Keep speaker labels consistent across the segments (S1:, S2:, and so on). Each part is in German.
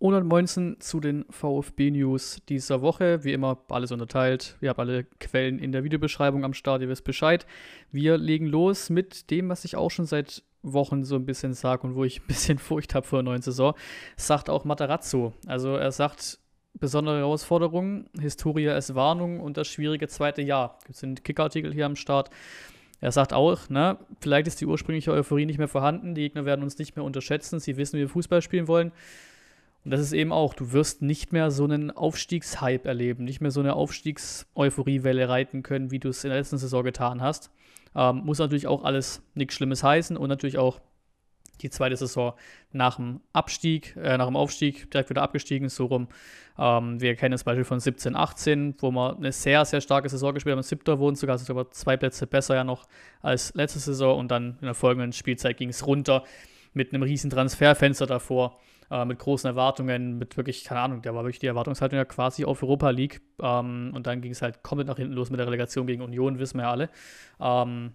S1: 119 zu den VfB-News dieser Woche. Wie immer alles unterteilt. Wir haben alle Quellen in der Videobeschreibung am Start, ihr wisst Bescheid. Wir legen los mit dem, was ich auch schon seit Wochen so ein bisschen sage und wo ich ein bisschen Furcht habe vor der neuen Saison. sagt auch Matarazzo. Also er sagt, besondere Herausforderungen, Historia ist Warnung und das schwierige zweite Jahr. Gibt es einen Kickartikel hier am Start. Er sagt auch, ne, vielleicht ist die ursprüngliche Euphorie nicht mehr vorhanden, die Gegner werden uns nicht mehr unterschätzen, sie wissen, wie wir Fußball spielen wollen. Und das ist eben auch, du wirst nicht mehr so einen Aufstiegshype erleben, nicht mehr so eine Aufstiegs-Euphoriewelle reiten können, wie du es in der letzten Saison getan hast. Ähm, muss natürlich auch alles nichts Schlimmes heißen und natürlich auch die zweite Saison nach dem Abstieg, äh, nach dem Aufstieg direkt wieder abgestiegen, so rum. Ähm, wir kennen das Beispiel von 17, 18, wo wir eine sehr, sehr starke Saison gespielt haben. Siebter wurden sogar, sogar zwei Plätze besser ja noch als letzte Saison und dann in der folgenden Spielzeit ging es runter mit einem riesen Transferfenster davor äh, mit großen Erwartungen, mit wirklich, keine Ahnung, da war wirklich die Erwartungshaltung ja quasi auf Europa League. Ähm, und dann ging es halt komplett nach hinten los mit der Relegation gegen Union, wissen wir ja alle. Ähm,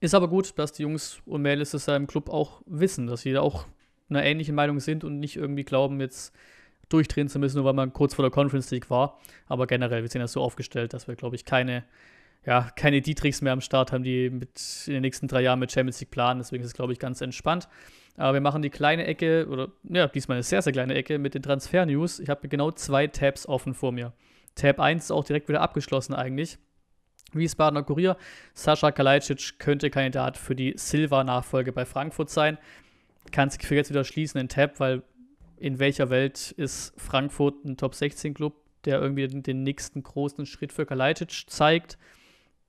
S1: ist aber gut, dass die Jungs und Mädels das im Club auch wissen, dass sie da auch einer ähnlichen Meinung sind und nicht irgendwie glauben, jetzt durchdrehen zu müssen, nur weil man kurz vor der Conference League war. Aber generell, wir sind ja so aufgestellt, dass wir, glaube ich, keine, ja, keine Dietrichs mehr am Start haben, die mit in den nächsten drei Jahren mit Champions League planen. Deswegen ist es, glaube ich, ganz entspannt. Aber wir machen die kleine Ecke, oder ja, diesmal eine sehr, sehr kleine Ecke mit den Transfer-News. Ich habe genau zwei Tabs offen vor mir. Tab 1 ist auch direkt wieder abgeschlossen eigentlich. Wiesbadener Kurier. Sascha Kalajdzic könnte Kandidat für die Silva-Nachfolge bei Frankfurt sein. Kann sich für jetzt wieder schließen in Tab, weil in welcher Welt ist Frankfurt ein Top-16-Club, der irgendwie den, den, nächsten großen Schritt für Kalajdzic zeigt.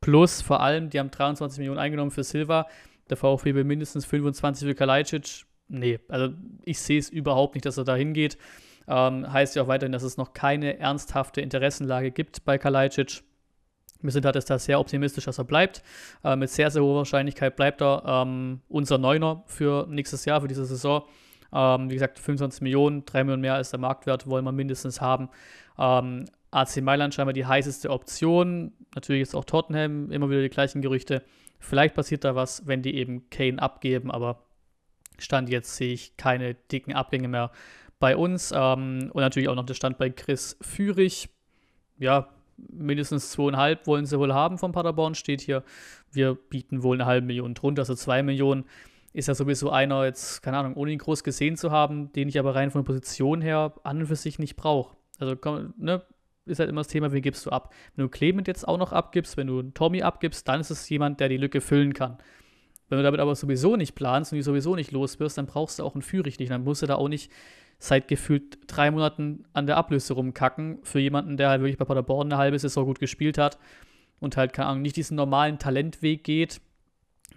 S1: Plus vor allem, die haben 23 Millionen eingenommen für Silva der VfB will mindestens 25 für Kalajdzic. Nee, also ich sehe es überhaupt nicht, dass er da hingeht. Ähm, heißt ja auch weiterhin, dass es noch keine ernsthafte Interessenlage gibt bei Kalajdzic. Wir sind halt da sehr optimistisch, dass er bleibt. Äh, mit sehr, sehr hoher Wahrscheinlichkeit bleibt er ähm, unser Neuner für nächstes Jahr, für diese Saison. Ähm, wie gesagt, 25 Millionen, 3 Millionen mehr als der Marktwert wollen wir mindestens haben. Ähm, AC Mailand scheinbar die heißeste Option. Natürlich ist auch Tottenham immer wieder die gleichen Gerüchte. Vielleicht passiert da was, wenn die eben Kane abgeben, aber Stand jetzt sehe ich keine dicken Abgänge mehr bei uns. Ähm, und natürlich auch noch der Stand bei Chris Führig. Ja, mindestens zweieinhalb wollen sie wohl haben von Paderborn, steht hier. Wir bieten wohl eine halbe Million drunter, also zwei Millionen. Ist ja sowieso einer jetzt, keine Ahnung, ohne ihn groß gesehen zu haben, den ich aber rein von der Position her an und für sich nicht brauche. Also, ne, ist halt immer das Thema, wie gibst du ab. Wenn du Clement jetzt auch noch abgibst, wenn du Tommy abgibst, dann ist es jemand, der die Lücke füllen kann. Wenn du damit aber sowieso nicht planst und die sowieso nicht los wirst, dann brauchst du auch einen Führich nicht. Dann musst du da auch nicht seit gefühlt drei Monaten an der Ablöse rumkacken für jemanden, der halt wirklich bei Paderborn eine halbe Saison gut gespielt hat und halt, keine Ahnung, nicht diesen normalen Talentweg geht,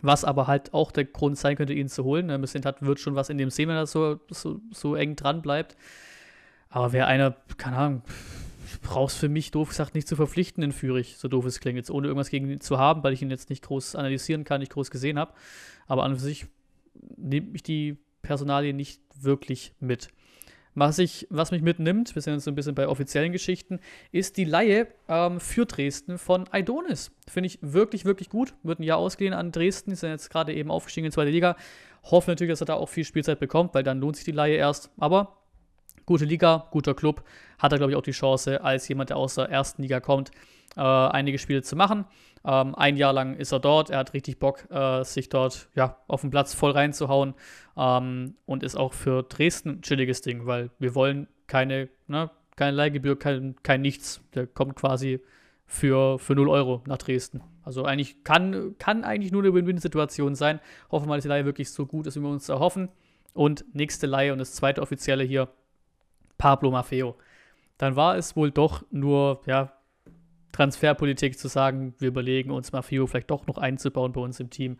S1: was aber halt auch der Grund sein könnte, ihn zu holen. Ein bisschen hat, wird schon was in dem sehen, wenn er so, so, so eng dran bleibt. Aber wer einer, keine Ahnung, brauchst für mich, doof gesagt, nicht zu verpflichten in Führig, so doof es klingt, jetzt ohne irgendwas gegen ihn zu haben, weil ich ihn jetzt nicht groß analysieren kann, nicht groß gesehen habe. Aber an und für sich nehme ich die Personalie nicht wirklich mit. Was, ich, was mich mitnimmt, wir sind jetzt so ein bisschen bei offiziellen Geschichten, ist die Laie ähm, für Dresden von Aidonis. Finde ich wirklich, wirklich gut. Wird ein Jahr ausgeliehen an Dresden, die sind jetzt gerade eben aufgestiegen in die zweite Liga. Hoffe natürlich, dass er da auch viel Spielzeit bekommt, weil dann lohnt sich die Laie erst. Aber gute Liga, guter Club, hat er, glaube ich, auch die Chance, als jemand, der aus der ersten Liga kommt, äh, einige Spiele zu machen. Ähm, ein Jahr lang ist er dort, er hat richtig Bock, äh, sich dort ja, auf den Platz voll reinzuhauen ähm, und ist auch für Dresden ein chilliges Ding, weil wir wollen keine, ne, keine Leihgebühr, kein, kein Nichts. Der kommt quasi für, für 0 Euro nach Dresden. Also eigentlich kann, kann eigentlich nur eine Win-Win-Situation sein. Hoffen wir mal, dass die Leihe wirklich so gut ist, wie wir uns erhoffen. Und nächste Leihe und das zweite offizielle hier Pablo Maffeo. Dann war es wohl doch nur, ja, Transferpolitik zu sagen, wir überlegen uns Maffeo vielleicht doch noch einzubauen bei uns im Team.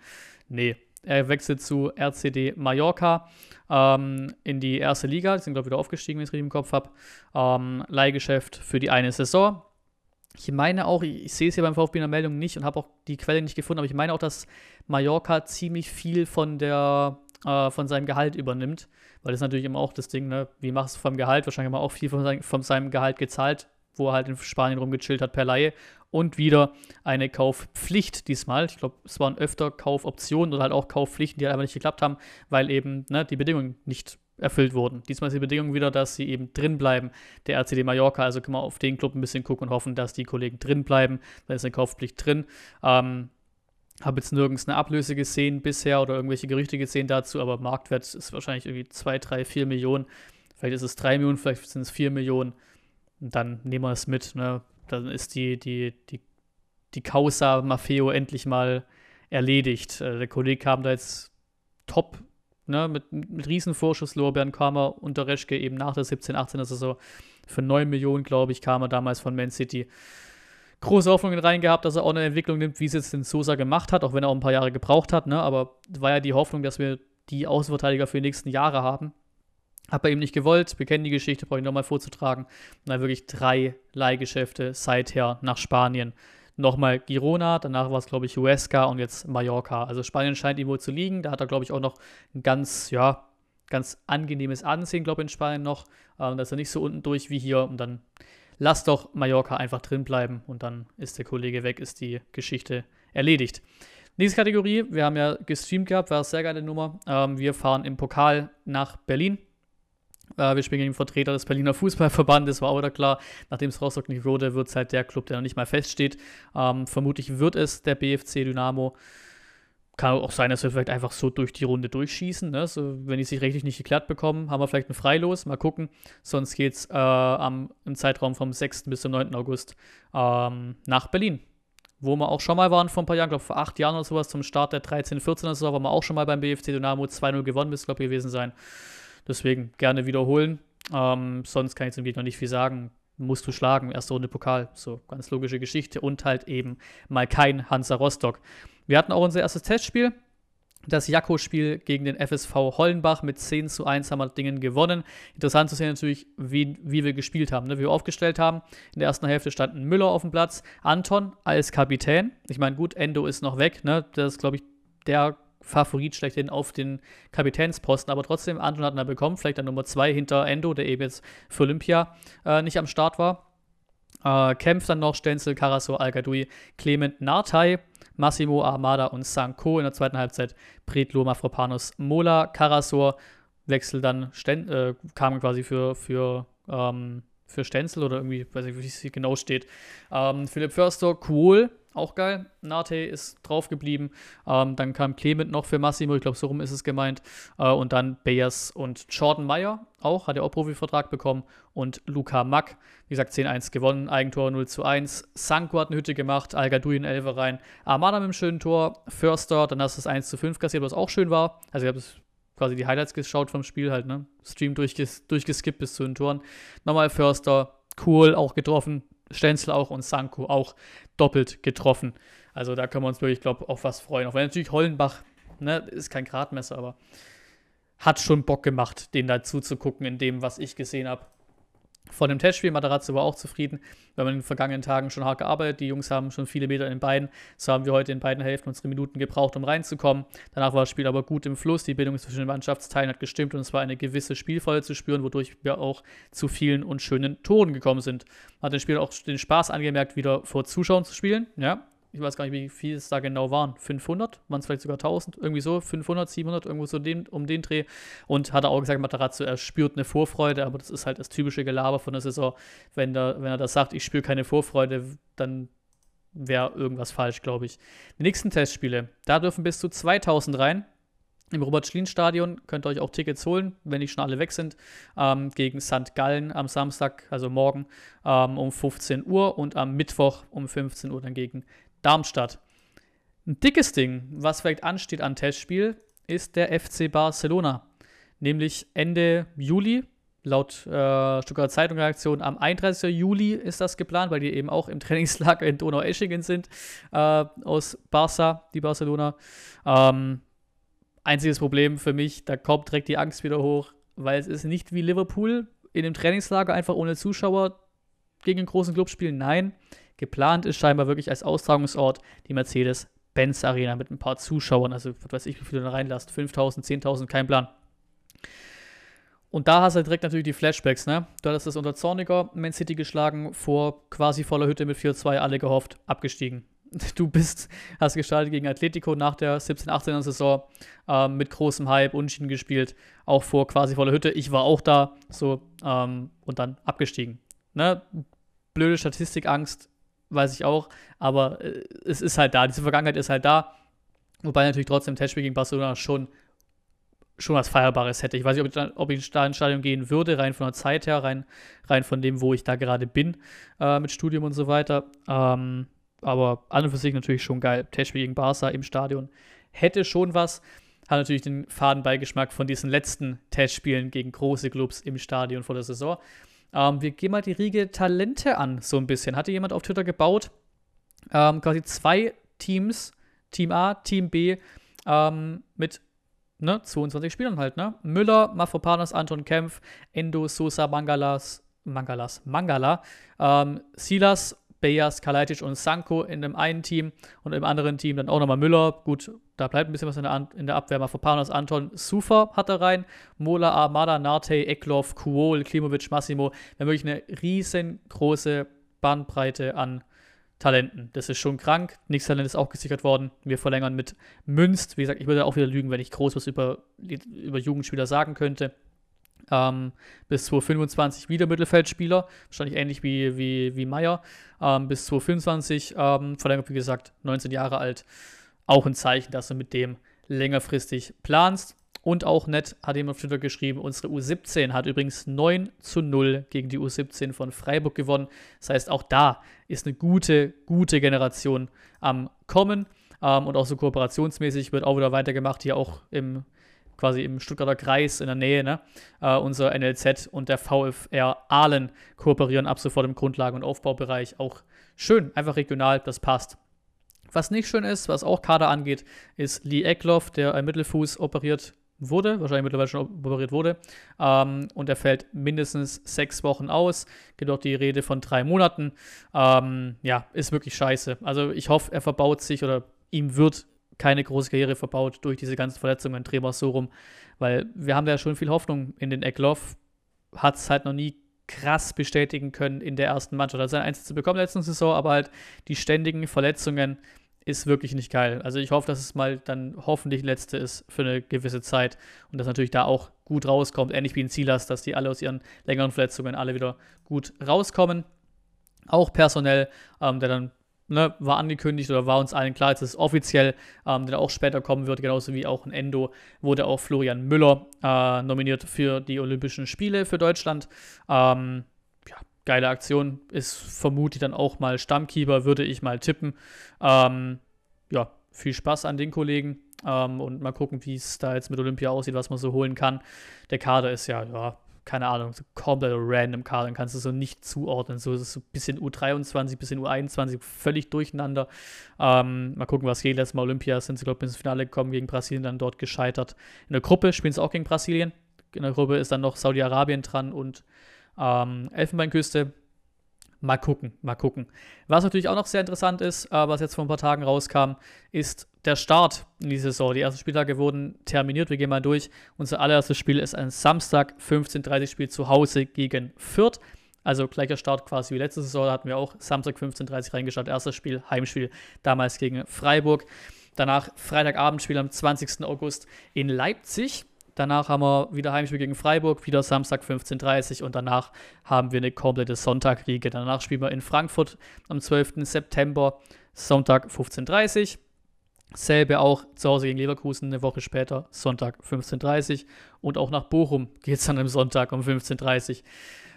S1: Nee, er wechselt zu RCD Mallorca ähm, in die erste Liga. Die sind, glaube ich, wieder aufgestiegen, wenn ich es richtig im Kopf habe. Ähm, Leihgeschäft für die eine Saison. Ich meine auch, ich, ich sehe es hier beim VfB in der Meldung nicht und habe auch die Quelle nicht gefunden, aber ich meine auch, dass Mallorca ziemlich viel von der äh, von seinem Gehalt übernimmt. Weil das ist natürlich immer auch das Ding, ne? Wie machst du vom Gehalt? Wahrscheinlich haben wir auch viel von, sein, von seinem Gehalt gezahlt, wo er halt in Spanien rumgechillt hat per Laie. Und wieder eine Kaufpflicht diesmal. Ich glaube, es waren öfter Kaufoptionen oder halt auch Kaufpflichten, die halt einfach nicht geklappt haben, weil eben ne, die Bedingungen nicht erfüllt wurden. Diesmal ist die Bedingung wieder, dass sie eben drin bleiben. Der RCD Mallorca, also können wir auf den Club ein bisschen gucken und hoffen, dass die Kollegen drin bleiben. Da ist eine Kaufpflicht drin. Ähm, habe jetzt nirgends eine Ablöse gesehen bisher oder irgendwelche Gerüchte gesehen dazu, aber Marktwert ist wahrscheinlich irgendwie 2, 3, 4 Millionen. Vielleicht ist es 3 Millionen, vielleicht sind es 4 Millionen. Und dann nehmen wir es mit. Ne? Dann ist die, die, die, die Causa Maffeo endlich mal erledigt. Äh, der Kollege kam da jetzt top ne, mit, mit Riesenvorschusslorbeeren kam er unter Reschke eben nach der 17-18er Saison für 9 Millionen, glaube ich, kam er damals von Man City. Große Hoffnungen rein gehabt, dass er auch eine Entwicklung nimmt, wie es jetzt den Sosa gemacht hat, auch wenn er auch ein paar Jahre gebraucht hat, ne, aber war ja die Hoffnung, dass wir die Außenverteidiger für die nächsten Jahre haben. Hat er eben nicht gewollt. Wir kennen die Geschichte, brauche ich nochmal vorzutragen. Und dann wirklich drei Leihgeschäfte seither nach Spanien nochmal Girona, danach war es, glaube ich, Huesca und jetzt Mallorca. Also Spanien scheint ihm wohl zu liegen. Da hat er, glaube ich, auch noch ein ganz, ja, ganz angenehmes Ansehen, glaube ich, in Spanien noch. Ähm, da ist er nicht so unten durch wie hier. Und dann lass doch Mallorca einfach drin bleiben und dann ist der Kollege weg, ist die Geschichte erledigt. Nächste Kategorie, wir haben ja gestreamt gehabt, war eine sehr geile Nummer. Ähm, wir fahren im Pokal nach Berlin äh, wir spielen gegen den Vertreter des Berliner Fußballverbandes, war da klar. Nachdem es Rostock nicht wurde, wird es halt der Club, der noch nicht mal feststeht. Ähm, vermutlich wird es der BFC Dynamo. Kann auch sein, dass wir vielleicht einfach so durch die Runde durchschießen. Ne? So, wenn die sich richtig nicht geklärt bekommen, haben wir vielleicht ein Freilos. Mal gucken. Sonst geht es äh, im Zeitraum vom 6. bis zum 9. August ähm, nach Berlin wo wir auch schon mal waren vor ein paar Jahren, glaube vor acht Jahren oder sowas, zum Start der 13-14er Saison, waren wir auch schon mal beim BFC Dynamo 2-0 gewonnen, müsste glaube ich gewesen sein. Deswegen gerne wiederholen. Ähm, sonst kann ich zum Gegner nicht viel sagen. Musst du schlagen, erste Runde Pokal. So, ganz logische Geschichte. Und halt eben mal kein Hansa Rostock. Wir hatten auch unser erstes Testspiel. Das Jakko-Spiel gegen den FSV Hollenbach mit 10 zu 1 haben wir Dingen gewonnen. Interessant zu sehen natürlich, wie, wie wir gespielt haben, ne? wie wir aufgestellt haben. In der ersten Hälfte standen Müller auf dem Platz, Anton als Kapitän. Ich meine, gut, Endo ist noch weg. Ne? Das ist, glaube ich, der Favorit schlechthin auf den Kapitänsposten, aber trotzdem, Anton hat ihn bekommen, vielleicht an Nummer 2 hinter Endo, der eben jetzt für Olympia äh, nicht am Start war. Äh, kämpft dann noch Stenzel, Karasor, al Clement Nartay, Massimo Armada und Sanko in der zweiten Halbzeit. Pretlo, Mafropanos, Mola, Karasor, Wechsel dann, Sten äh, kam quasi für, für ähm, für Stenzel oder irgendwie, weiß nicht, wie es genau steht. Ähm, Philipp Förster, cool, auch geil. Nate ist drauf geblieben. Ähm, dann kam Clement noch für Massimo, ich glaube, so rum ist es gemeint. Äh, und dann Bayers und Jordan Meyer auch, hat ja auch Profivertrag bekommen. Und Luca Mack, wie gesagt, 10-1 gewonnen, Eigentor 0 zu 1. Sanko hat eine Hütte gemacht, Algadui in Elfer rein. Armada mit einem schönen Tor, Förster, dann hast du das 1 zu 5 kassiert, was auch schön war. Also ich es quasi die Highlights geschaut vom Spiel halt, ne? Stream durchges durchgeskippt bis zu den Toren. Nochmal Förster, cool, auch getroffen. Stenzel auch und Sanko auch doppelt getroffen. Also da können wir uns wirklich, glaube ich, auf was freuen. Auch wenn natürlich Hollenbach, ne, ist kein Gradmesser, aber hat schon Bock gemacht, den dazu zu gucken in dem, was ich gesehen habe. Von dem Testspiel, Matarazzo war auch zufrieden. Wir haben in den vergangenen Tagen schon hart gearbeitet. Die Jungs haben schon viele Meter in den Beinen. So haben wir heute in beiden Hälften unsere Minuten gebraucht, um reinzukommen. Danach war das Spiel aber gut im Fluss. Die Bindung zwischen den Mannschaftsteilen hat gestimmt und es war eine gewisse Spielfreude zu spüren, wodurch wir auch zu vielen und schönen Toren gekommen sind. Man hat den Spiel auch den Spaß angemerkt, wieder vor Zuschauern zu spielen. Ja, ich weiß gar nicht, wie viel es da genau waren, 500, waren es vielleicht sogar 1000, irgendwie so, 500, 700, irgendwo so den, um den Dreh. Und hat er auch gesagt, Matarazzo, er spürt eine Vorfreude, aber das ist halt das typische Gelaber von der Saison. Wenn, der, wenn er das sagt, ich spüre keine Vorfreude, dann wäre irgendwas falsch, glaube ich. Die nächsten Testspiele, da dürfen bis zu 2000 rein. Im Robert-Schlien-Stadion könnt ihr euch auch Tickets holen, wenn nicht schon alle weg sind, ähm, gegen St. Gallen am Samstag, also morgen ähm, um 15 Uhr und am Mittwoch um 15 Uhr dann gegen Darmstadt. Ein dickes Ding, was vielleicht ansteht an Testspiel, ist der FC Barcelona. Nämlich Ende Juli, laut äh, Stuttgarter Zeitung Reaktion, am 31. Juli ist das geplant, weil die eben auch im Trainingslager in Donau-Eschingen sind, äh, aus Barca, die Barcelona. Ähm, einziges Problem für mich, da kommt direkt die Angst wieder hoch, weil es ist nicht wie Liverpool in dem Trainingslager einfach ohne Zuschauer gegen einen großen Club spielen. Nein, Geplant ist scheinbar wirklich als Austragungsort die Mercedes-Benz Arena mit ein paar Zuschauern. Also, was weiß ich, wie viele da reinlasst. 5000, 10.000, kein Plan. Und da hast du direkt natürlich die Flashbacks, ne? Du hattest das unter Zorniger Man City geschlagen, vor quasi voller Hütte mit 4-2, alle gehofft, abgestiegen. du bist, hast gestartet gegen Atletico nach der 17-18er Saison ähm, mit großem Hype, Unschieden gespielt, auch vor quasi voller Hütte. Ich war auch da, so, ähm, und dann abgestiegen. Ne? Blöde Statistikangst, weiß ich auch, aber äh, es ist halt da, diese Vergangenheit ist halt da. Wobei natürlich trotzdem Testspiel gegen Barcelona schon, schon was Feierbares hätte. Ich weiß nicht, ob ich, ob ich ins Stadion gehen würde, rein von der Zeit her, rein, rein von dem, wo ich da gerade bin, äh, mit Studium und so weiter. Ähm, aber an und für sich natürlich schon geil. Testspiel gegen Barca im Stadion hätte schon was. Hat natürlich den Fadenbeigeschmack von diesen letzten Testspielen gegen große Clubs im Stadion vor der Saison. Ähm, wir gehen mal die Riege Talente an, so ein bisschen. Hatte jemand auf Twitter gebaut? Ähm, quasi zwei Teams, Team A, Team B, ähm, mit ne, 22 Spielern halt, ne? Müller, Mafropanos, Anton Kempf, Endo, Sosa, Mangalas, Mangalas, Mangala, ähm, Silas, Beyas, Kalaitic und Sanko in dem einen Team und im anderen Team dann auch nochmal Müller. Gut, da bleibt ein bisschen was in der, in der Abwehr. Mafropanos, Anton, Sufa hat er rein, Mola, Armada, Narte, Eklov, Kuol, Klimovic, Massimo. Wir haben wirklich eine riesengroße Bandbreite an Talenten. Das ist schon krank. Nächstes Talent ist auch gesichert worden. Wir verlängern mit Münst. Wie gesagt, ich würde auch wieder lügen, wenn ich groß was über, über Jugendspieler sagen könnte. Ähm, bis 2025 wieder Mittelfeldspieler, wahrscheinlich ähnlich wie, wie, wie Meier. Ähm, bis 2025 ähm, verlängert, wie gesagt, 19 Jahre alt. Auch ein Zeichen, dass du mit dem längerfristig planst. Und auch nett hat jemand auf Twitter geschrieben, unsere U17 hat übrigens 9 zu 0 gegen die U17 von Freiburg gewonnen. Das heißt, auch da ist eine gute, gute Generation am Kommen. Ähm, und auch so kooperationsmäßig wird auch wieder weitergemacht, hier auch im quasi im Stuttgarter Kreis in der Nähe, ne? Äh, unser NLZ und der VfR Aalen kooperieren ab sofort im Grundlagen- und Aufbaubereich. Auch schön, einfach regional, das passt. Was nicht schön ist, was auch Kader angeht, ist Lee Eckloff, der ein Mittelfuß operiert wurde, wahrscheinlich mittlerweile schon operiert wurde. Ähm, und er fällt mindestens sechs Wochen aus. Geht auch die Rede von drei Monaten. Ähm, ja, ist wirklich scheiße. Also ich hoffe, er verbaut sich oder ihm wird keine große Karriere verbaut durch diese ganzen Verletzungen, Tremor so rum. Weil wir haben da ja schon viel Hoffnung in den Eckloff. Hat es halt noch nie krass bestätigen können in der ersten Mannschaft. Er hat seinen Einsatz bekommen letzte Saison, aber halt die ständigen Verletzungen ist wirklich nicht geil. Also ich hoffe, dass es mal dann hoffentlich letzte ist für eine gewisse Zeit und dass natürlich da auch gut rauskommt, ähnlich wie in Silas, dass die alle aus ihren längeren Verletzungen alle wieder gut rauskommen. Auch personell, ähm, der dann ne, war angekündigt oder war uns allen klar, dass es offiziell, ähm, der auch später kommen wird, genauso wie auch in Endo, wurde auch Florian Müller äh, nominiert für die Olympischen Spiele für Deutschland. Ähm, geile Aktion, ist vermutlich dann auch mal Stammkeeper, würde ich mal tippen. Ähm, ja, viel Spaß an den Kollegen. Ähm, und mal gucken, wie es da jetzt mit Olympia aussieht, was man so holen kann. Der Kader ist ja, ja, keine Ahnung, so komplett random Karten, kannst du so nicht zuordnen. So, so ein bisschen U23, bisschen U21, völlig durcheinander. Ähm, mal gucken, was geht. Letztes Mal Olympia sind sie, glaube ich, ins Finale gekommen, gegen Brasilien dann dort gescheitert. In der Gruppe spielen sie auch gegen Brasilien. In der Gruppe ist dann noch Saudi-Arabien dran und ähm, Elfenbeinküste. Mal gucken, mal gucken. Was natürlich auch noch sehr interessant ist, äh, was jetzt vor ein paar Tagen rauskam, ist der Start in die Saison. Die ersten Spieltage wurden terminiert. Wir gehen mal durch. Unser allererstes Spiel ist ein Samstag 15:30 Spiel zu Hause gegen Fürth. Also gleicher Start quasi wie letzte Saison. Da hatten wir auch Samstag 15:30 reingeschaut. Erstes Spiel, Heimspiel, damals gegen Freiburg. Danach Freitagabendspiel am 20. August in Leipzig. Danach haben wir wieder Heimspiel gegen Freiburg, wieder Samstag 15.30 Uhr und danach haben wir eine komplette Sonntagliege. Danach spielen wir in Frankfurt am 12. September, Sonntag 15.30 Uhr. Selbe auch zu Hause gegen Leverkusen eine Woche später, Sonntag 15.30 Uhr. Und auch nach Bochum geht es dann am Sonntag um 15.30 Uhr.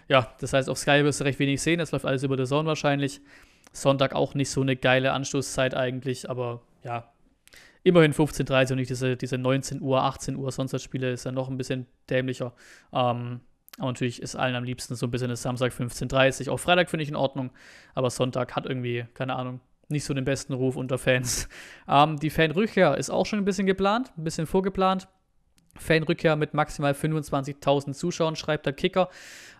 S1: Ja, das heißt, auf Sky wirst du recht wenig sehen. Das läuft alles über der Zone wahrscheinlich. Sonntag auch nicht so eine geile Anstoßzeit eigentlich, aber ja, immerhin 15.30 Uhr und nicht diese, diese 19 Uhr, 18 Uhr Sonntagsspiele ist ja noch ein bisschen dämlicher. Ähm, aber natürlich ist allen am liebsten so ein bisschen das Samstag 15.30 Uhr. Auch Freitag finde ich in Ordnung, aber Sonntag hat irgendwie, keine Ahnung, nicht so den besten Ruf unter Fans. Ähm, die Fanrückkehr ist auch schon ein bisschen geplant, ein bisschen vorgeplant. Fanrückkehr mit maximal 25.000 Zuschauern, schreibt der Kicker.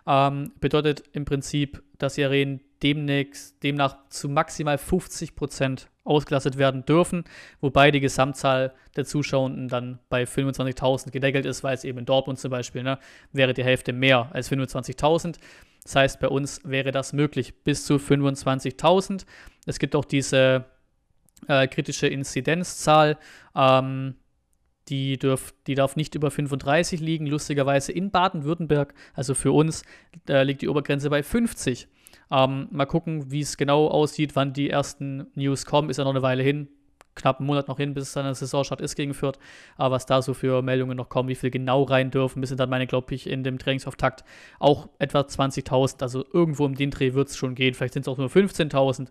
S1: Ähm, bedeutet im Prinzip, dass die Arenen demnächst, demnach zu maximal 50 Prozent ausgelastet werden dürfen, wobei die Gesamtzahl der Zuschauenden dann bei 25.000 gedeckelt ist, weil es eben in Dortmund zum Beispiel ne, wäre die Hälfte mehr als 25.000. Das heißt, bei uns wäre das möglich bis zu 25.000. Es gibt auch diese äh, kritische Inzidenzzahl. Ähm, die, dürf, die darf nicht über 35 liegen. Lustigerweise in Baden-Württemberg, also für uns, äh, liegt die Obergrenze bei 50. Ähm, mal gucken, wie es genau aussieht, wann die ersten News kommen. Ist ja noch eine Weile hin. Knapp einen Monat noch hin, bis es dann Saisonstart ist gegen Fürth. Aber was da so für Meldungen noch kommen, wie viel genau rein dürfen, bis dann meine, glaube ich, in dem Trainingsauftakt auch etwa 20.000. Also irgendwo im den Dreh wird es schon gehen. Vielleicht sind es auch nur 15.000.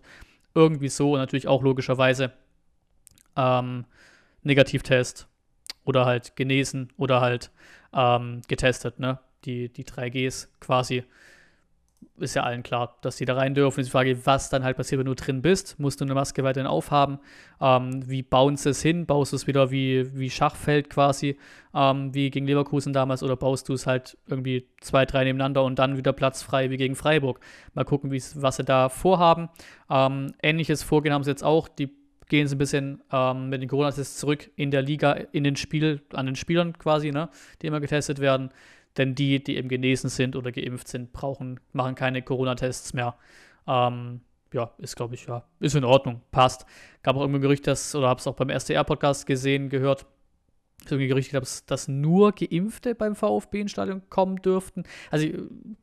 S1: Irgendwie so. Und natürlich auch logischerweise ähm, Negativtest oder halt genesen oder halt ähm, getestet, ne? Die, die 3Gs quasi. Ist ja allen klar, dass die da rein dürfen. Ist die Frage, was dann halt passiert, wenn du drin bist. Musst du eine Maske weiterhin aufhaben? Ähm, wie bauen sie es hin? Baust du es wieder wie, wie Schachfeld quasi, ähm, wie gegen Leverkusen damals? Oder baust du es halt irgendwie zwei, drei nebeneinander und dann wieder platzfrei wie gegen Freiburg? Mal gucken, was sie da vorhaben. Ähm, ähnliches Vorgehen haben sie jetzt auch. Die gehen sie ein bisschen ähm, mit den Corona-Tests zurück in der Liga, in den Spiel, an den Spielern quasi, ne, die immer getestet werden. Denn die, die eben genesen sind oder geimpft sind, brauchen, machen keine Corona-Tests mehr. Ähm, ja, ist, glaube ich, ja, ist in Ordnung, passt. Gab auch irgendwie ein Gerücht, dass, oder habe es auch beim SDR-Podcast gesehen, gehört, so ein Gerücht, dass, dass nur Geimpfte beim VfB ins Stadion kommen dürften. Also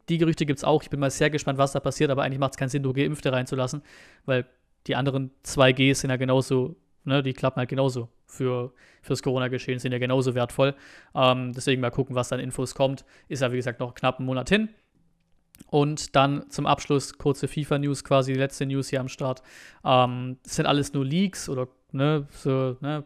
S1: die Gerüchte gibt es auch. Ich bin mal sehr gespannt, was da passiert, aber eigentlich macht es keinen Sinn, nur Geimpfte reinzulassen, weil die anderen 2Gs sind ja genauso, ne, die klappen halt genauso für fürs Corona-Geschehen, sind ja genauso wertvoll. Ähm, deswegen mal gucken, was dann Infos kommt. Ist ja, wie gesagt, noch knapp einen Monat hin. Und dann zum Abschluss kurze FIFA-News, quasi die letzte News hier am Start. Ähm, das sind alles nur Leaks oder ne, so, ne,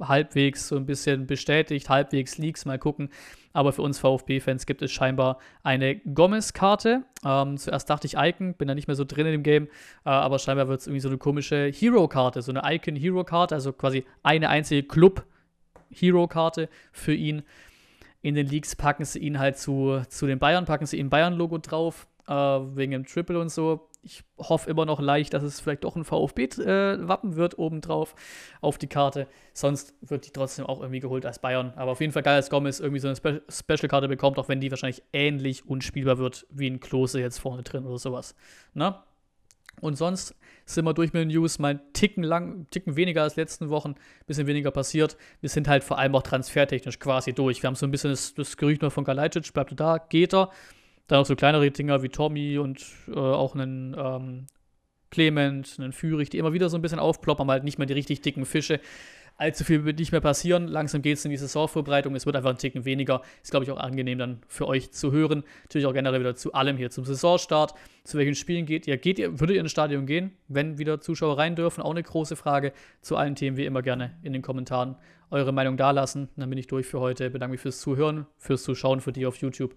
S1: halbwegs so ein bisschen bestätigt, halbwegs Leaks, mal gucken. Aber für uns VfB-Fans gibt es scheinbar eine Gomez-Karte. Ähm, zuerst dachte ich Icon, bin da nicht mehr so drin in dem Game, äh, aber scheinbar wird es irgendwie so eine komische Hero-Karte, so eine Icon-Hero-Karte, also quasi eine einzige Club-Hero-Karte für ihn. In den Leaks packen sie ihn halt zu, zu den Bayern, packen sie ihm Bayern-Logo drauf, äh, wegen dem Triple und so ich hoffe immer noch leicht, dass es vielleicht doch ein VfB-Wappen äh, wird obendrauf auf die Karte. Sonst wird die trotzdem auch irgendwie geholt als Bayern. Aber auf jeden Fall geil, dass Gomez irgendwie so eine Spe Special-Karte bekommt, auch wenn die wahrscheinlich ähnlich unspielbar wird wie ein Klose jetzt vorne drin oder sowas. Na? Ne? Und sonst sind wir durch mit den News, mal einen Ticken lang, Ticken weniger als letzten Wochen, bisschen weniger passiert. Wir sind halt vor allem auch transfertechnisch quasi durch. Wir haben so ein bisschen das, das Gerücht noch von Kalajdzic, bleibt da, geht er. Dann auch so kleinere Dinger wie Tommy und äh, auch einen ähm, Clement, einen Führig, die immer wieder so ein bisschen aufploppen, aber halt nicht mehr die richtig dicken Fische. Allzu viel wird nicht mehr passieren. Langsam geht es in die Saisonvorbereitung. Es wird einfach ein Ticken weniger. Ist, glaube ich, auch angenehm dann für euch zu hören. Natürlich auch generell wieder zu allem hier zum Saisonstart. Zu welchen Spielen geht ihr? Geht ihr, würdet ihr ins Stadion gehen, wenn wieder Zuschauer rein dürfen? Auch eine große Frage. Zu allen Themen wie immer gerne in den Kommentaren eure Meinung dalassen. Dann bin ich durch für heute. Bedanke mich fürs Zuhören, fürs Zuschauen, für die auf YouTube